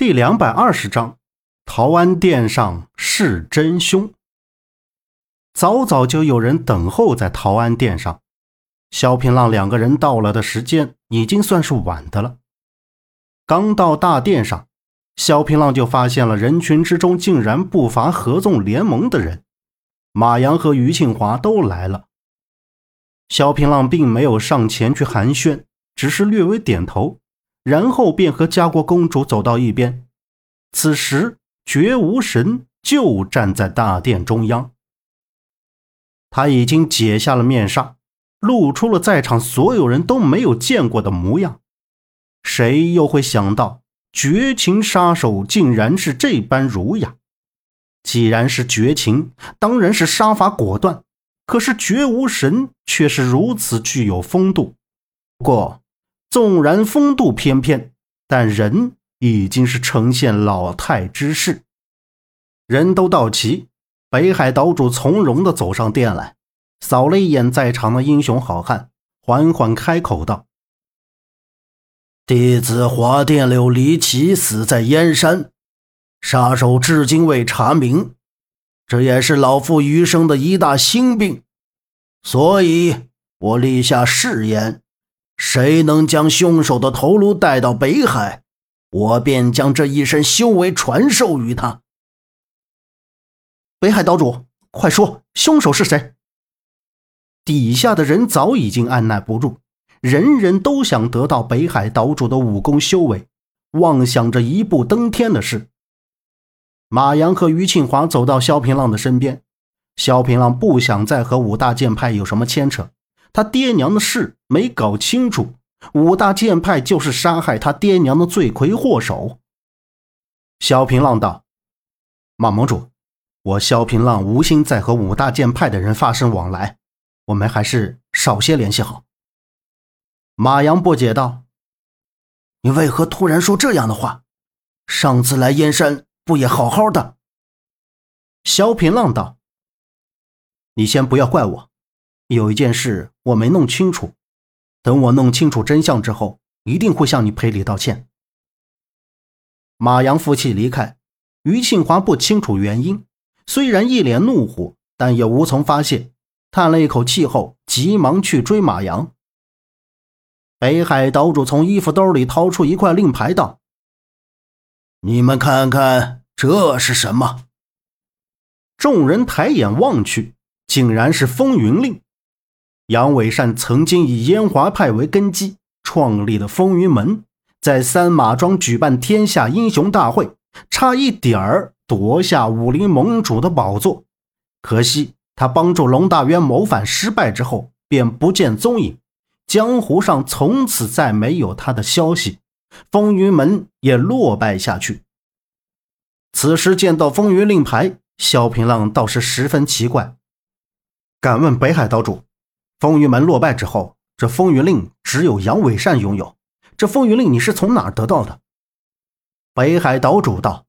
第两百二十章，陶安殿上是真凶。早早就有人等候在陶安殿上，萧平浪两个人到了的时间已经算是晚的了。刚到大殿上，萧平浪就发现了人群之中竟然不乏合纵联盟的人，马阳和于庆华都来了。萧平浪并没有上前去寒暄，只是略微点头。然后便和家国公主走到一边。此时，绝无神就站在大殿中央。他已经解下了面纱，露出了在场所有人都没有见过的模样。谁又会想到，绝情杀手竟然是这般儒雅？既然是绝情，当然是杀伐果断。可是绝无神却是如此具有风度。不过。纵然风度翩翩，但人已经是呈现老态之势。人都到齐，北海岛主从容地走上殿来，扫了一眼在场的英雄好汉，缓缓开口道：“弟子华殿柳离奇死在燕山，杀手至今未查明，这也是老夫余生的一大心病，所以我立下誓言。”谁能将凶手的头颅带到北海，我便将这一身修为传授于他。北海岛主，快说，凶手是谁？底下的人早已经按耐不住，人人都想得到北海岛主的武功修为，妄想着一步登天的事。马阳和于庆华走到萧平浪的身边，萧平浪不想再和五大剑派有什么牵扯。他爹娘的事没搞清楚，五大剑派就是杀害他爹娘的罪魁祸首。萧平浪道：“马盟主，我萧平浪无心再和五大剑派的人发生往来，我们还是少些联系好。”马阳不解道：“你为何突然说这样的话？上次来燕山不也好好的？”萧平浪道：“你先不要怪我。”有一件事我没弄清楚，等我弄清楚真相之后，一定会向你赔礼道歉。马阳负气离开，于庆华不清楚原因，虽然一脸怒火，但也无从发泄，叹了一口气后，急忙去追马阳。北海岛主从衣服兜里掏出一块令牌，道：“你们看看，这是什么？”众人抬眼望去，竟然是风云令。杨伟善曾经以燕华派为根基创立的风云门，在三马庄举办天下英雄大会，差一点儿夺下武林盟主的宝座。可惜他帮助龙大渊谋反失败之后，便不见踪影，江湖上从此再没有他的消息，风云门也落败下去。此时见到风云令牌，萧平浪倒是十分奇怪，敢问北海岛主。风云门落败之后，这风云令只有杨伟善拥有。这风云令你是从哪儿得到的？北海岛主道：“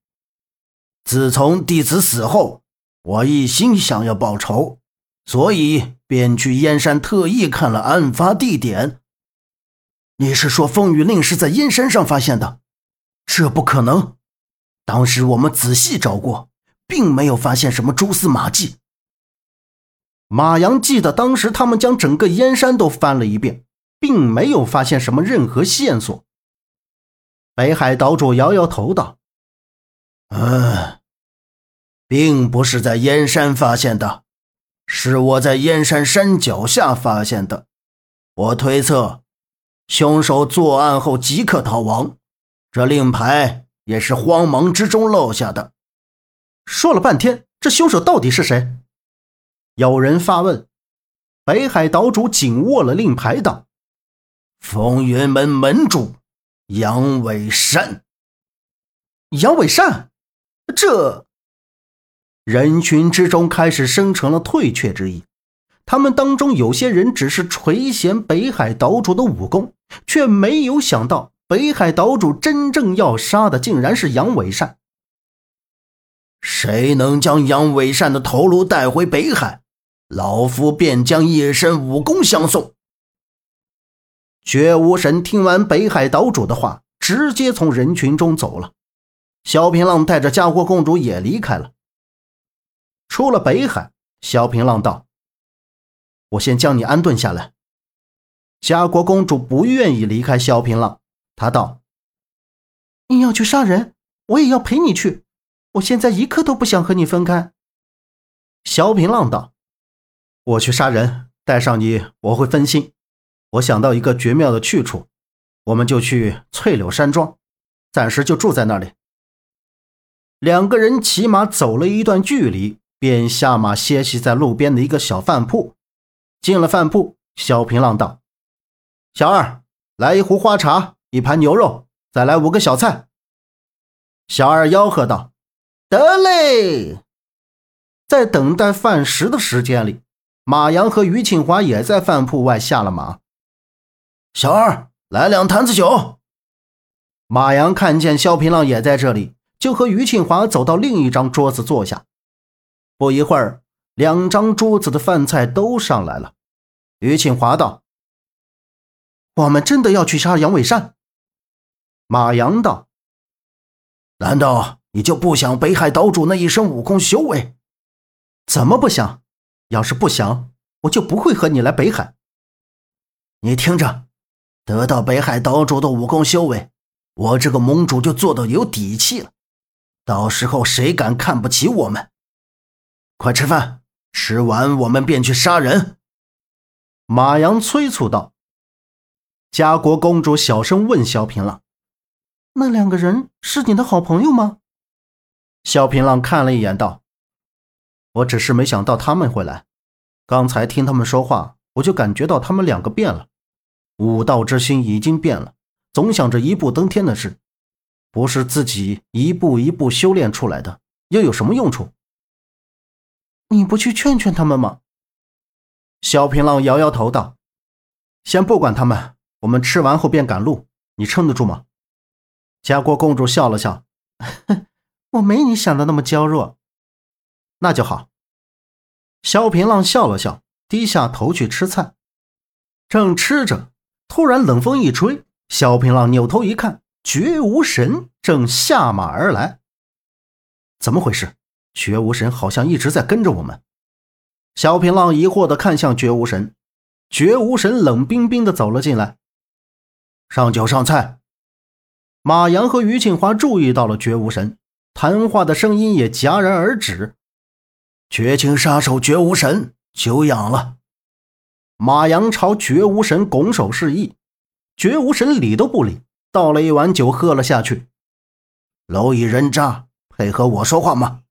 自从弟子死后，我一心想要报仇，所以便去燕山特意看了案发地点。你是说风云令是在燕山上发现的？这不可能！当时我们仔细找过，并没有发现什么蛛丝马迹。”马阳记得当时他们将整个燕山都翻了一遍，并没有发现什么任何线索。北海岛主摇摇头道：“嗯，并不是在燕山发现的，是我在燕山山脚下发现的。我推测，凶手作案后即刻逃亡，这令牌也是慌忙之中漏下的。”说了半天，这凶手到底是谁？有人发问，北海岛主紧握了令牌，道：“风云门门主杨伟善。”杨伟善，这人群之中开始生成了退却之意。他们当中有些人只是垂涎北海岛主的武功，却没有想到北海岛主真正要杀的竟然是杨伟善。谁能将杨伟善的头颅带回北海？老夫便将一身武功相送。绝无神听完北海岛主的话，直接从人群中走了。萧平浪带着家国公主也离开了。出了北海，萧平浪道：“我先将你安顿下来。”家国公主不愿意离开萧平浪，她道：“你要去杀人，我也要陪你去。我现在一刻都不想和你分开。”萧平浪道：“我去杀人，带上你我会分心。我想到一个绝妙的去处，我们就去翠柳山庄，暂时就住在那里。”两个人骑马走了一段距离，便下马歇息在路边的一个小饭铺。进了饭铺，萧平浪道：“小二，来一壶花茶，一盘牛肉，再来五个小菜。”小二吆喝道：“得嘞！”在等待饭食的时间里，马阳和于庆华也在饭铺外下了马。小二，来两坛子酒。马阳看见萧平浪也在这里。就和于庆华走到另一张桌子坐下。不一会儿，两张桌子的饭菜都上来了。于庆华道：“我们真的要去杀杨伟善？”马阳道：“难道你就不想北海岛主那一身武功修为？怎么不想？要是不想，我就不会和你来北海。你听着，得到北海岛主的武功修为，我这个盟主就做到有底气了。”到时候谁敢看不起我们？快吃饭，吃完我们便去杀人。”马阳催促道。家国公主小声问萧平浪：“那两个人是你的好朋友吗？”萧平浪看了一眼，道：“我只是没想到他们会来。刚才听他们说话，我就感觉到他们两个变了，武道之心已经变了，总想着一步登天的事。”不是自己一步一步修炼出来的，又有什么用处？你不去劝劝他们吗？萧平浪摇摇头道：“先不管他们，我们吃完后便赶路，你撑得住吗？”家国公主笑了笑：“ 我没你想的那么娇弱，那就好。”萧平浪笑了笑，低下头去吃菜。正吃着，突然冷风一吹，萧平浪扭头一看。绝无神正下马而来，怎么回事？绝无神好像一直在跟着我们。小平浪疑惑地看向绝无神，绝无神冷冰冰地走了进来。上酒上菜。马阳和于庆华注意到了绝无神，谈话的声音也戛然而止。绝情杀手绝无神，久仰了。马阳朝绝无神拱手示意，绝无神理都不理。倒了一碗酒，喝了下去。蝼蚁人渣，配合我说话吗？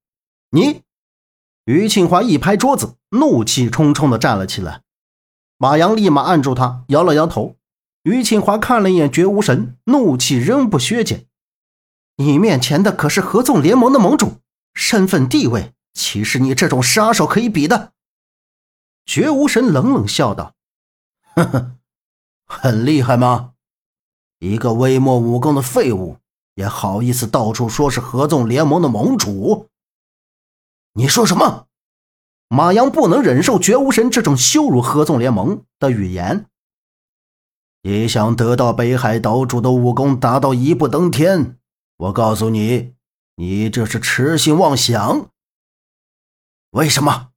你！于庆华一拍桌子，怒气冲冲地站了起来。马阳立马按住他，摇了摇头。于庆华看了一眼绝无神，怒气仍不削减。你面前的可是合纵联盟的盟主，身份地位岂是你这种杀手可以比的？绝无神冷冷笑道：“呵呵，很厉害吗？”一个微末武功的废物，也好意思到处说是合纵联盟的盟主？你说什么？马阳不能忍受绝无神这种羞辱合纵联盟的语言。你想得到北海岛主的武功，达到一步登天？我告诉你，你这是痴心妄想。为什么？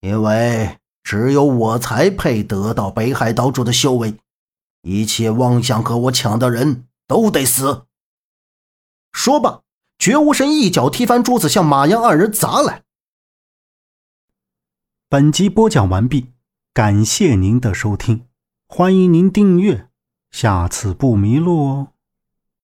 因为只有我才配得到北海岛主的修为。一切妄想和我抢的人都得死！说罢，绝无神一脚踢翻桌子，向马阳二人砸来。本集播讲完毕，感谢您的收听，欢迎您订阅，下次不迷路哦。